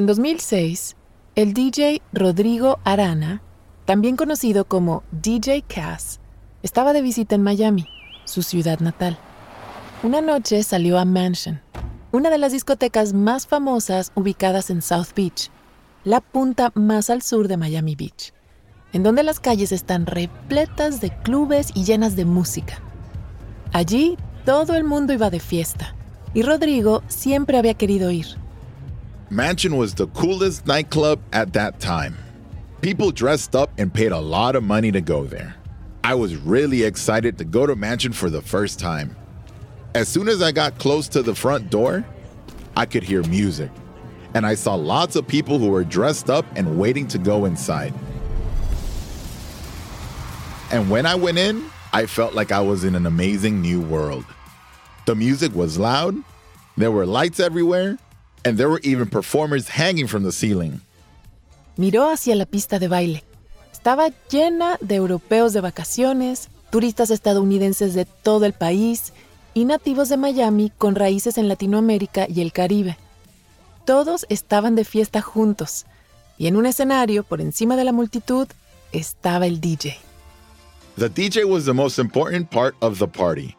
En 2006, el DJ Rodrigo Arana, también conocido como DJ Cass, estaba de visita en Miami, su ciudad natal. Una noche salió a Mansion, una de las discotecas más famosas ubicadas en South Beach, la punta más al sur de Miami Beach, en donde las calles están repletas de clubes y llenas de música. Allí todo el mundo iba de fiesta, y Rodrigo siempre había querido ir. Mansion was the coolest nightclub at that time. People dressed up and paid a lot of money to go there. I was really excited to go to Mansion for the first time. As soon as I got close to the front door, I could hear music, and I saw lots of people who were dressed up and waiting to go inside. And when I went in, I felt like I was in an amazing new world. The music was loud, there were lights everywhere, and there were even performers hanging from the ceiling. Miró hacia la pista de baile. Estaba llena de europeos de vacaciones, turistas estadounidenses de todo el país y nativos de Miami con raíces en Latinoamérica y el Caribe. Todos estaban de fiesta juntos y en un escenario por encima de la multitud estaba el DJ. The DJ was the most important part of the party.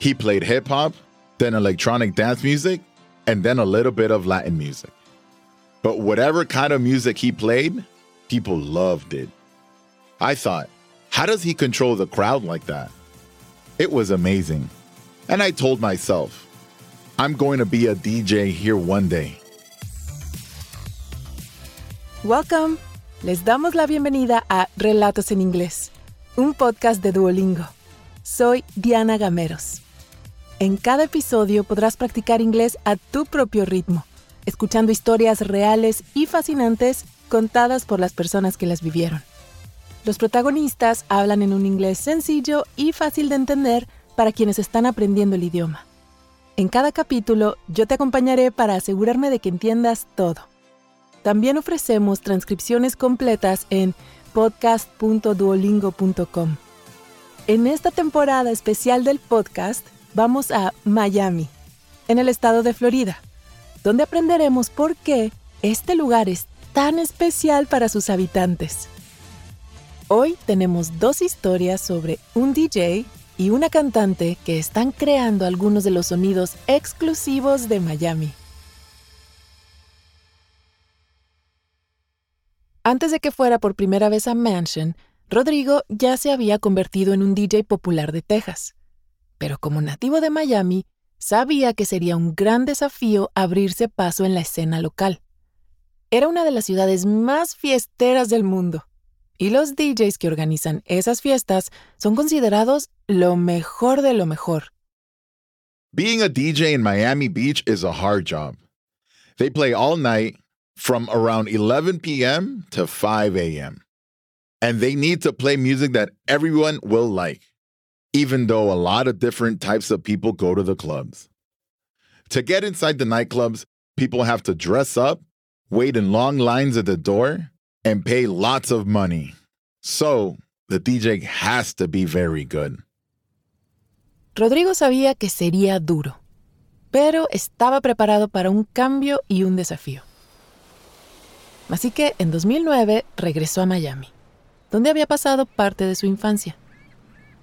He played hip hop, then electronic dance music, and then a little bit of Latin music. But whatever kind of music he played, people loved it. I thought, how does he control the crowd like that? It was amazing. And I told myself, I'm going to be a DJ here one day. Welcome. Les damos la bienvenida a Relatos en Inglés, un podcast de Duolingo. Soy Diana Gameros. En cada episodio podrás practicar inglés a tu propio ritmo, escuchando historias reales y fascinantes contadas por las personas que las vivieron. Los protagonistas hablan en un inglés sencillo y fácil de entender para quienes están aprendiendo el idioma. En cada capítulo yo te acompañaré para asegurarme de que entiendas todo. También ofrecemos transcripciones completas en podcast.duolingo.com. En esta temporada especial del podcast, vamos a Miami, en el estado de Florida, donde aprenderemos por qué este lugar es tan especial para sus habitantes. Hoy tenemos dos historias sobre un DJ y una cantante que están creando algunos de los sonidos exclusivos de Miami. Antes de que fuera por primera vez a Mansion, Rodrigo ya se había convertido en un DJ popular de Texas pero como nativo de Miami, sabía que sería un gran desafío abrirse paso en la escena local. Era una de las ciudades más fiesteras del mundo, y los DJs que organizan esas fiestas son considerados lo mejor de lo mejor. Being a DJ in Miami Beach is a hard job. They play all night from around 11 p.m. to 5 a.m. And they need to play music that everyone will like even though a lot of different types of people go to the clubs. To get inside the nightclubs, people have to dress up, wait in long lines at the door, and pay lots of money. So, the DJ has to be very good. Rodrigo sabía que sería duro, pero estaba preparado para un cambio y un desafío. Así que en 2009 regresó a Miami, donde había pasado parte de su infancia.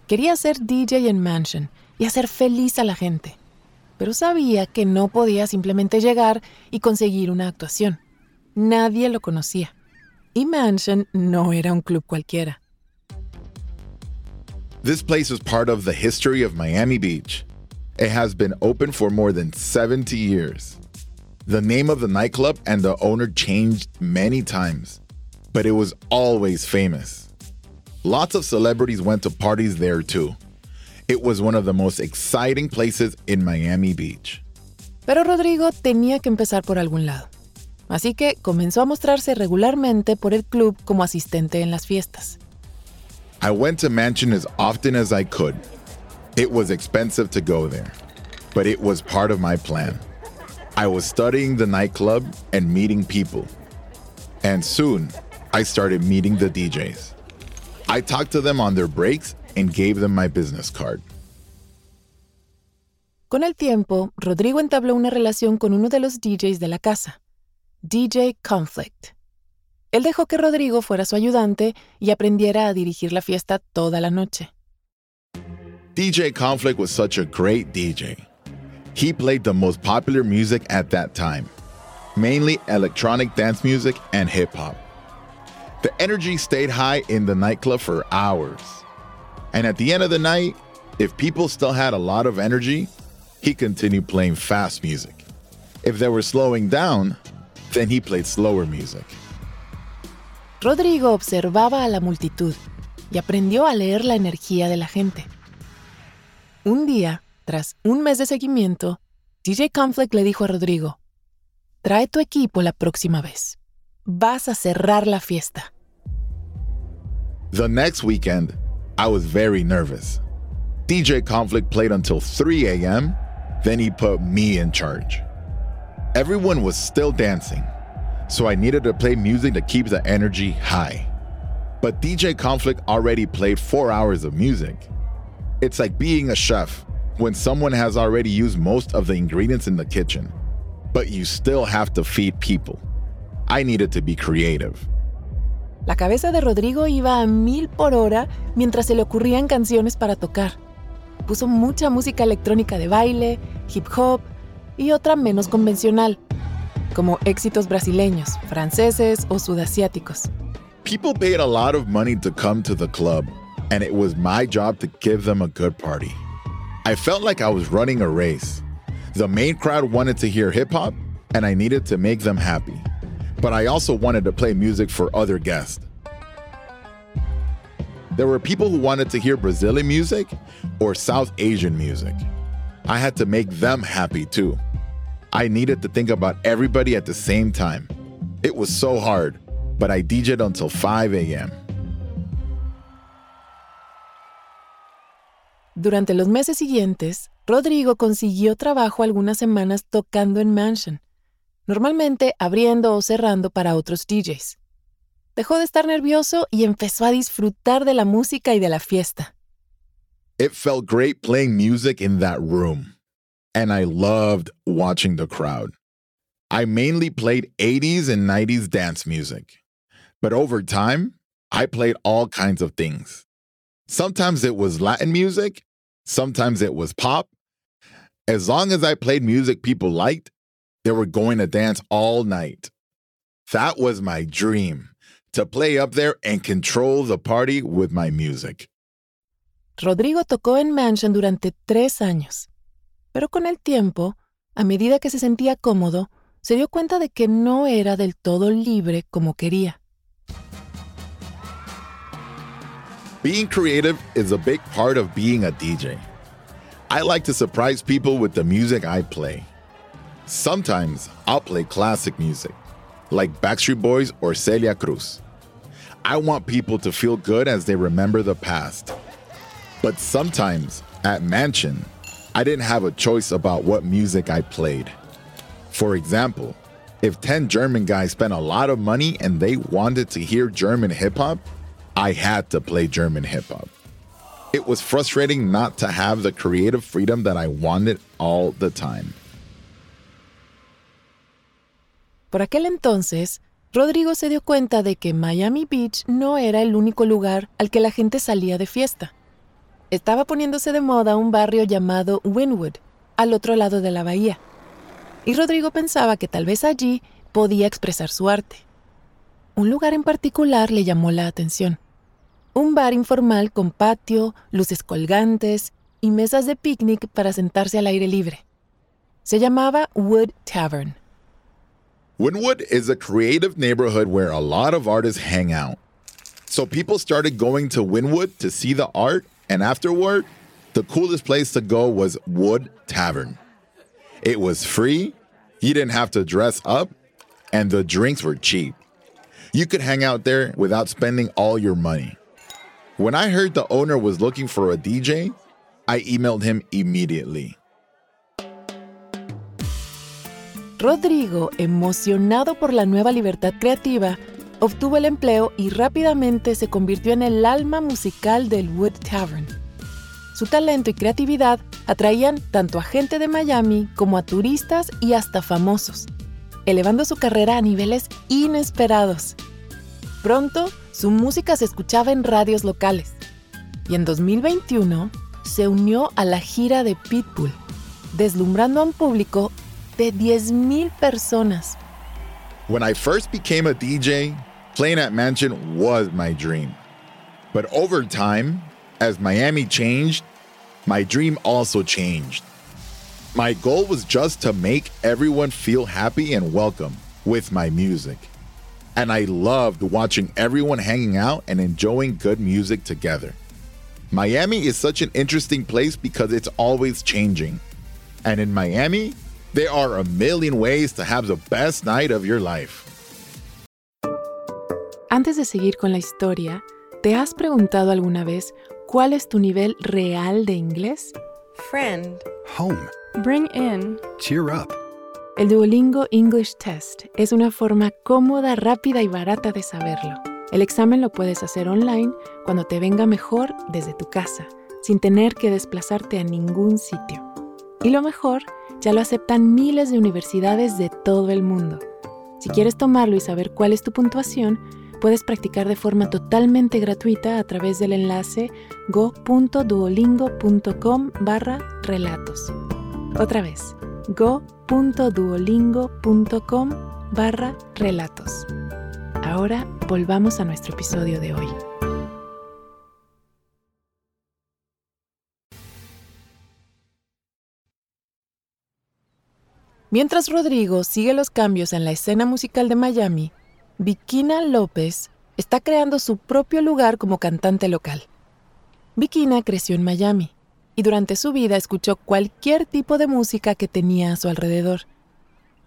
Quería ser DJ en Mansion y hacer feliz a la gente, pero sabía que no podía simplemente llegar y conseguir una actuación. Nadie lo conocía. Y Mansion no era un club cualquiera. This place is part of the history of Miami Beach. It has been open for more than 70 years. The name of the nightclub and the owner changed many times, but it was always famous. Lots of celebrities went to parties there too. It was one of the most exciting places in Miami Beach. Pero Rodrigo tenía que empezar por algún lado. Así que comenzó a mostrarse regularmente por el club como asistente en las fiestas. I went to Mansion as often as I could. It was expensive to go there, but it was part of my plan. I was studying the nightclub and meeting people. And soon, I started meeting the DJs. I talked to them on their breaks and gave them my business card. Con el tiempo, Rodrigo entabló una relación con uno de los DJs de la casa, DJ Conflict. Él dejó que Rodrigo fuera su ayudante y aprendiera a dirigir la fiesta toda la noche. DJ Conflict was such a great DJ. He played the most popular music at that time, mainly electronic dance music and hip hop. The energy stayed high in the nightclub for hours. And at the end of the night, if people still had a lot of energy, he continued playing fast music. If they were slowing down, then he played slower music. Rodrigo observaba a la multitud y aprendió a leer la energía de la gente. Un día, tras un mes de seguimiento, DJ Conflict le dijo a Rodrigo, trae tu equipo la próxima vez. Vas a cerrar la fiesta. The next weekend, I was very nervous. DJ Conflict played until 3 a.m., then he put me in charge. Everyone was still dancing, so I needed to play music to keep the energy high. But DJ Conflict already played four hours of music. It's like being a chef when someone has already used most of the ingredients in the kitchen, but you still have to feed people. I needed to be creative. La cabeza de Rodrigo iba a mil por hora mientras se le ocurrían canciones para tocar. Puso mucha música electrónica de baile, hip hop y otra menos convencional, como éxitos brasileños, franceses o sudasiáticos. People paid a lot of money to come to the club, and it was my job to give them a good party. I felt like I was running a race. The main crowd wanted to hear hip hop, and I needed to make them happy. But I also wanted to play music for other guests. There were people who wanted to hear Brazilian music or South Asian music. I had to make them happy too. I needed to think about everybody at the same time. It was so hard, but I DJed until 5 a.m. Durante los meses siguientes, Rodrigo consiguió trabajo algunas semanas tocando en Mansion, normalmente abriendo o cerrando para otros DJs. Dejó de estar nervioso y empezó a disfrutar de la música y de la fiesta. It felt great playing music in that room, and I loved watching the crowd. I mainly played 80s and 90s dance music, but over time, I played all kinds of things. Sometimes it was Latin music, sometimes it was pop. As long as I played music people liked, they were going to dance all night. That was my dream to play up there and control the party with my music. Rodrigo tocó en Mansion durante tres años, pero con el tiempo, a medida que se sentía cómodo, se dio cuenta de que no era del todo libre como quería. Being creative is a big part of being a DJ. I like to surprise people with the music I play. Sometimes I'll play classic music, like Backstreet Boys or Celia Cruz. I want people to feel good as they remember the past. But sometimes at Mansion, I didn't have a choice about what music I played. For example, if 10 German guys spent a lot of money and they wanted to hear German hip hop, I had to play German hip hop. It was frustrating not to have the creative freedom that I wanted all the time. Por aquel entonces, Rodrigo se dio cuenta de que Miami Beach no era el único lugar al que la gente salía de fiesta. Estaba poniéndose de moda un barrio llamado Wynwood, al otro lado de la bahía. Y Rodrigo pensaba que tal vez allí podía expresar su arte. Un lugar en particular le llamó la atención. Un bar informal con patio, luces colgantes y mesas de picnic para sentarse al aire libre. Se llamaba Wood Tavern. Wynwood is a creative neighborhood where a lot of artists hang out. So people started going to Wynwood to see the art, and afterward, the coolest place to go was Wood Tavern. It was free, you didn't have to dress up, and the drinks were cheap. You could hang out there without spending all your money. When I heard the owner was looking for a DJ, I emailed him immediately. Rodrigo, emocionado por la nueva libertad creativa, obtuvo el empleo y rápidamente se convirtió en el alma musical del Wood Tavern. Su talento y creatividad atraían tanto a gente de Miami como a turistas y hasta famosos. elevando su carrera a niveles inesperados. Pronto, su música se escuchaba en radios locales y en 2021 se unió a la gira de Pitbull, deslumbrando a un público de 10.000 personas. When I first became a DJ, playing at Mansion was my dream. But over time, as Miami changed, my dream also changed. My goal was just to make everyone feel happy and welcome with my music. And I loved watching everyone hanging out and enjoying good music together. Miami is such an interesting place because it's always changing. And in Miami, there are a million ways to have the best night of your life. Antes de seguir con la historia, ¿te has preguntado alguna vez cuál es tu nivel real de inglés? Friend. Home. Bring in. Cheer up. El Duolingo English Test es una forma cómoda, rápida y barata de saberlo. El examen lo puedes hacer online cuando te venga mejor desde tu casa, sin tener que desplazarte a ningún sitio. Y lo mejor, ya lo aceptan miles de universidades de todo el mundo. Si quieres tomarlo y saber cuál es tu puntuación, puedes practicar de forma totalmente gratuita a través del enlace go.duolingo.com barra relatos. Otra vez, go.duolingo.com barra relatos. Ahora volvamos a nuestro episodio de hoy. Mientras Rodrigo sigue los cambios en la escena musical de Miami, Vikina López está creando su propio lugar como cantante local. Vikina creció en Miami y durante su vida escuchó cualquier tipo de música que tenía a su alrededor.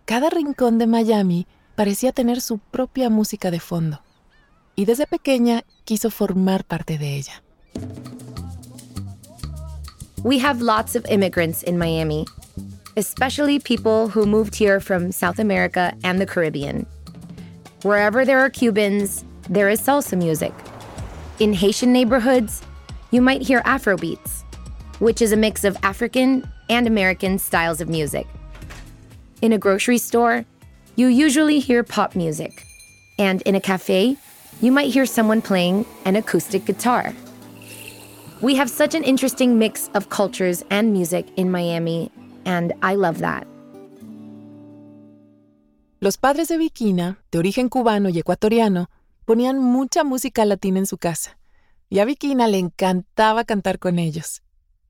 Cada rincón de Miami parecía tener su propia música de fondo y desde pequeña quiso formar parte de ella. We have lots of immigrants in Miami, especially people who moved here from South America and the Caribbean. Wherever there are Cubans, there is salsa music. In Haitian neighborhoods, you might hear Afro beats, which is a mix of African and American styles of music. In a grocery store, you usually hear pop music. And in a cafe, you might hear someone playing an acoustic guitar. We have such an interesting mix of cultures and music in Miami, and I love that. Los padres de Vikina, de origen cubano y ecuatoriano, ponían mucha música latina en su casa, y a Vikina le encantaba cantar con ellos.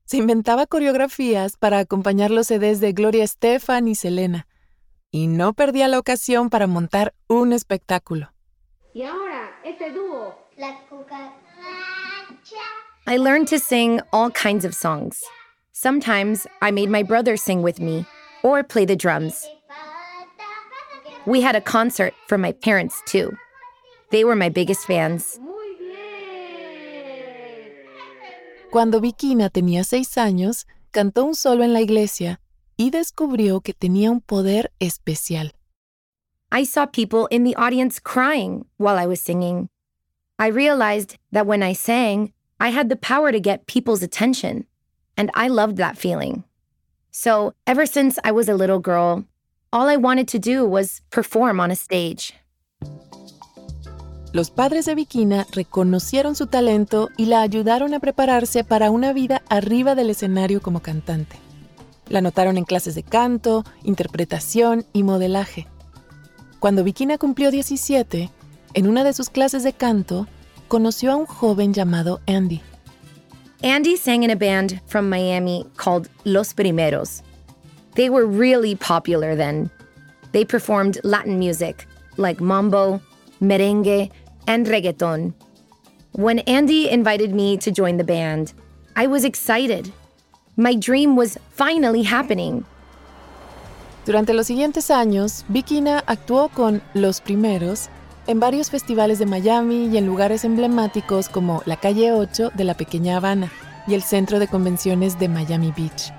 Se inventaba coreografías para acompañar los CDs de Gloria Estefan y Selena, y no perdía la ocasión para montar un espectáculo. Y ahora, este dúo. La cucaracha. I learned to sing all kinds of songs. Sometimes I made my brother sing with me or play the drums. We had a concert for my parents too. They were my biggest fans. Cuando Vikina tenía seis años, cantó un solo en la iglesia y descubrió que tenía un poder especial. I saw people in the audience crying while I was singing. I realized that when I sang, I had the power to get people's attention, and I loved that feeling. So, ever since I was a little girl, all I wanted to do was perform on a stage. Los padres de Vikina reconocieron su talento y la ayudaron a prepararse para una vida arriba del escenario como cantante. La anotaron en clases de canto, interpretación y modelaje. Cuando Vikina cumplió 17, en una de sus clases de canto, conoció a un joven llamado Andy. Andy sang in a band from Miami called Los Primeros. They were really popular then. They performed Latin music like mambo, merengue, and reggaeton. When Andy invited me to join the band, I was excited. My dream was finally happening. Durante los siguientes años, Vikina actuó con Los Primeros en varios festivales de Miami y en lugares emblemáticos como la Calle 8 de la Pequeña Habana y el Centro de Convenciones de Miami Beach.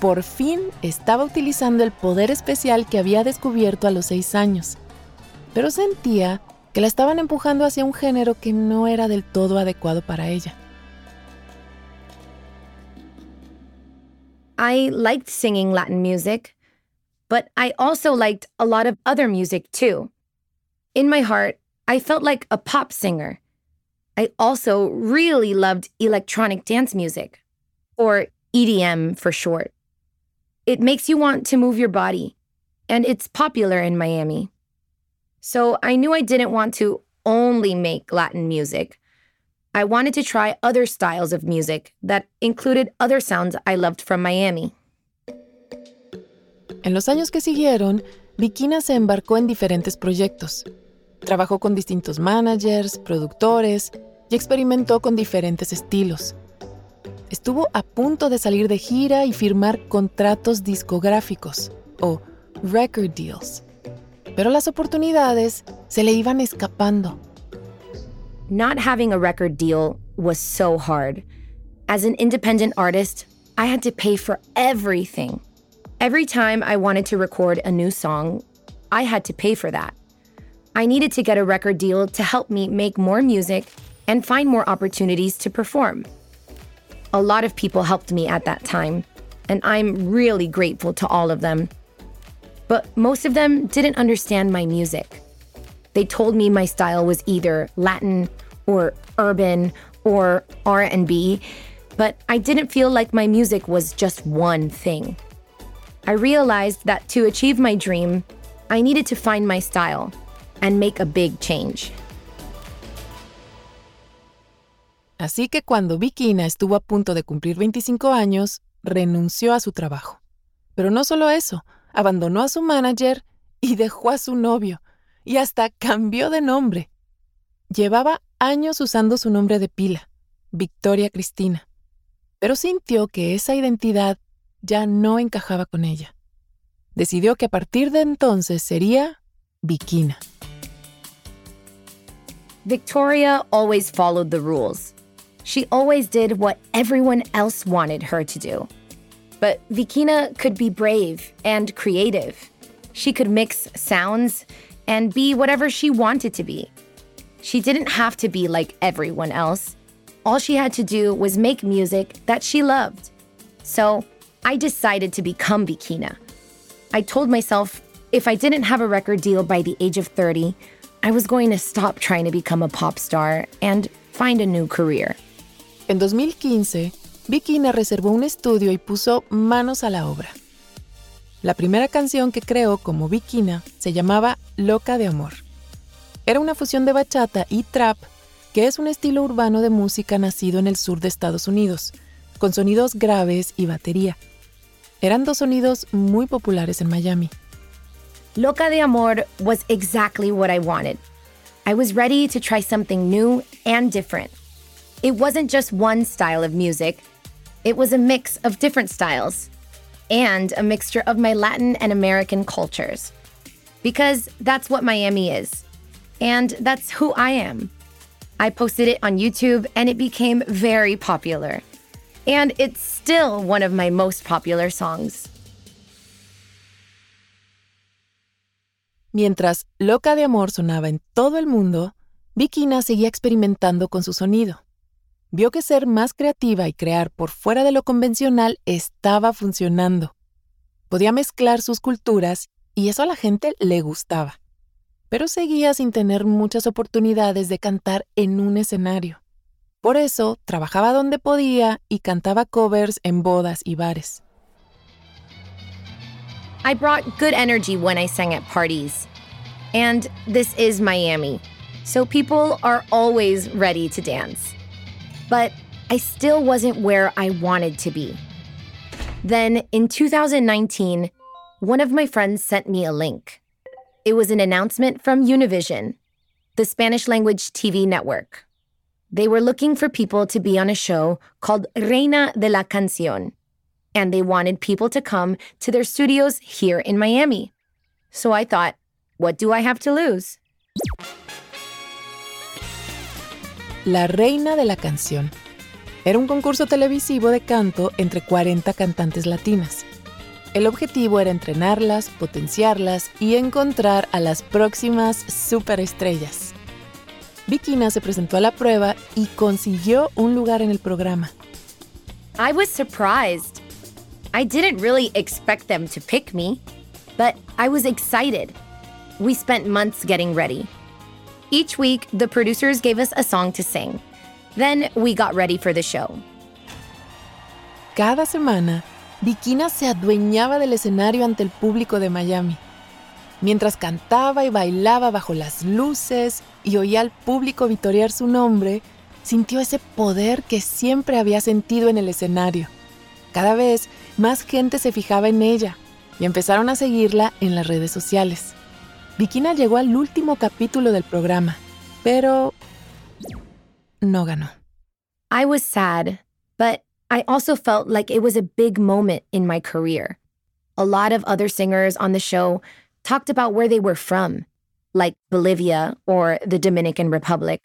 Por fin estaba utilizando el poder especial que había descubierto a los seis años, pero sentía que la estaban empujando hacia un género que no era del todo adecuado para ella. I liked singing Latin music, but I also liked a lot of other music too. In my heart, I felt like a pop singer. I also really loved electronic dance music, or EDM for short. It makes you want to move your body, and it's popular in Miami. So I knew I didn't want to only make Latin music. I wanted to try other styles of music that included other sounds I loved from Miami. En los años que siguieron, Vikina se embarcó en diferentes proyectos. Trabajó con distintos managers, productores y experimentó con diferentes estilos. Estuvo a punto de salir de gira y firmar contratos discográficos o record deals. Pero las oportunidades se le iban escapando. Not having a record deal was so hard. As an independent artist, I had to pay for everything. Every time I wanted to record a new song, I had to pay for that. I needed to get a record deal to help me make more music and find more opportunities to perform. A lot of people helped me at that time, and I'm really grateful to all of them. But most of them didn't understand my music. They told me my style was either Latin or urban or R&B, but I didn't feel like my music was just one thing. I realized that to achieve my dream, I needed to find my style and make a big change. Así que cuando Bikina estuvo a punto de cumplir 25 años, renunció a su trabajo. Pero no solo eso, abandonó a su manager y dejó a su novio, y hasta cambió de nombre. Llevaba años usando su nombre de pila, Victoria Cristina, pero sintió que esa identidad ya no encajaba con ella. Decidió que a partir de entonces sería Bikina. Victoria always followed the rules. She always did what everyone else wanted her to do. But Vikina could be brave and creative. She could mix sounds and be whatever she wanted to be. She didn't have to be like everyone else. All she had to do was make music that she loved. So I decided to become Vikina. I told myself if I didn't have a record deal by the age of 30, I was going to stop trying to become a pop star and find a new career. En 2015, Bikina reservó un estudio y puso manos a la obra. La primera canción que creó como Bikina se llamaba Loca de Amor. Era una fusión de bachata y trap, que es un estilo urbano de música nacido en el sur de Estados Unidos, con sonidos graves y batería. Eran dos sonidos muy populares en Miami. Loca de Amor was exactly what I wanted. I was ready to try something new and different. It wasn't just one style of music, it was a mix of different styles and a mixture of my Latin and American cultures. Because that's what Miami is. And that's who I am. I posted it on YouTube and it became very popular. And it's still one of my most popular songs. Mientras Loca de Amor sonaba en todo el mundo, Bikina seguía experimentando con su sonido. Vio que ser más creativa y crear por fuera de lo convencional estaba funcionando. Podía mezclar sus culturas y eso a la gente le gustaba. Pero seguía sin tener muchas oportunidades de cantar en un escenario. Por eso trabajaba donde podía y cantaba covers en bodas y bares. I brought good energy when I sang at parties. And this is Miami, so people are always ready to dance. But I still wasn't where I wanted to be. Then in 2019, one of my friends sent me a link. It was an announcement from Univision, the Spanish language TV network. They were looking for people to be on a show called Reina de la Canción, and they wanted people to come to their studios here in Miami. So I thought, what do I have to lose? La Reina de la Canción. Era un concurso televisivo de canto entre 40 cantantes latinas. El objetivo era entrenarlas, potenciarlas y encontrar a las próximas superestrellas. Vikina se presentó a la prueba y consiguió un lugar en el programa. I was surprised. I didn't really expect them to pick me. but I was excited. We spent months getting ready. Each week, the producers gave us a song to sing. Then we got ready for the show. Cada semana, Bikina se adueñaba del escenario ante el público de Miami. Mientras cantaba y bailaba bajo las luces y oía al público vitorear su nombre, sintió ese poder que siempre había sentido en el escenario. Cada vez más gente se fijaba en ella y empezaron a seguirla en las redes sociales. Vikina llegó al último capítulo del programa, pero no ganó. I was sad, but I also felt like it was a big moment in my career. A lot of other singers on the show talked about where they were from, like Bolivia or the Dominican Republic.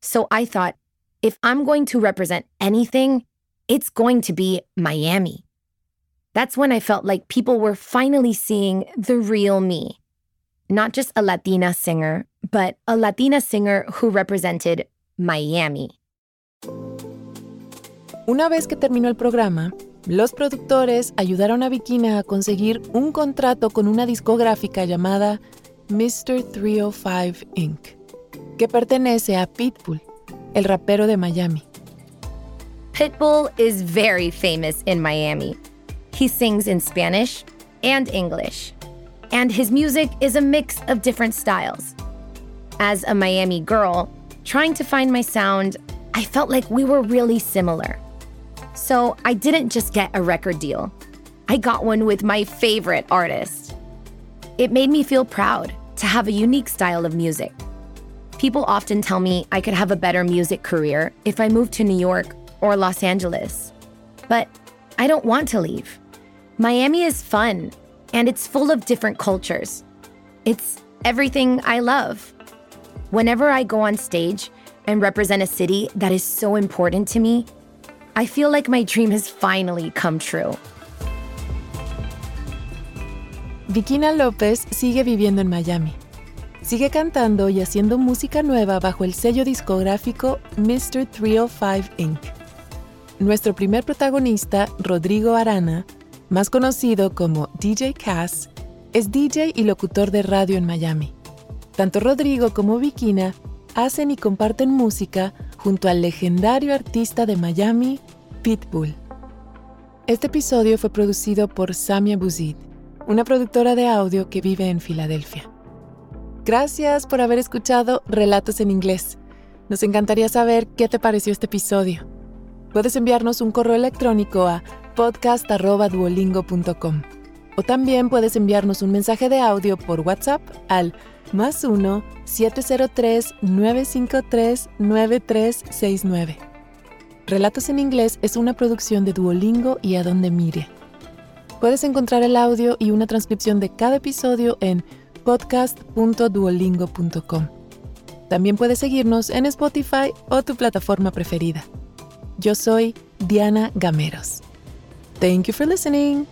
So I thought, if I'm going to represent anything, it's going to be Miami. That's when I felt like people were finally seeing the real me. Not just a Latina singer, but a Latina singer who represented Miami. Una vez que terminó el programa, los productores ayudaron a Bikina a conseguir un contrato con una discográfica llamada Mr. 305 Inc., que pertenece a Pitbull, el rapero de Miami. Pitbull is very famous in Miami. He sings in Spanish and English, and his music is a mix of different styles. As a Miami girl, trying to find my sound, I felt like we were really similar. So I didn't just get a record deal, I got one with my favorite artist. It made me feel proud to have a unique style of music. People often tell me I could have a better music career if I moved to New York or Los Angeles. But I don't want to leave. Miami is fun and it's full of different cultures. It's everything I love. Whenever I go on stage and represent a city that is so important to me, I feel like my dream has finally come true. Vikina López sigue viviendo en Miami. Sigue cantando y haciendo música nueva bajo el sello discográfico Mr. 305 Inc. Nuestro primer protagonista, Rodrigo Arana, más conocido como DJ Cass, es DJ y locutor de radio en Miami. Tanto Rodrigo como Vikina hacen y comparten música junto al legendario artista de Miami, Pitbull. Este episodio fue producido por Samia Buzid, una productora de audio que vive en Filadelfia. Gracias por haber escuchado Relatos en Inglés. Nos encantaría saber qué te pareció este episodio. Puedes enviarnos un correo electrónico a podcast.duolingo.com o también puedes enviarnos un mensaje de audio por WhatsApp al más 1-703-953-9369. Relatos en Inglés es una producción de Duolingo y Adonde Mire. Puedes encontrar el audio y una transcripción de cada episodio en podcast.duolingo.com. También puedes seguirnos en Spotify o tu plataforma preferida. Yo soy Diana Gameros. Thank you for listening.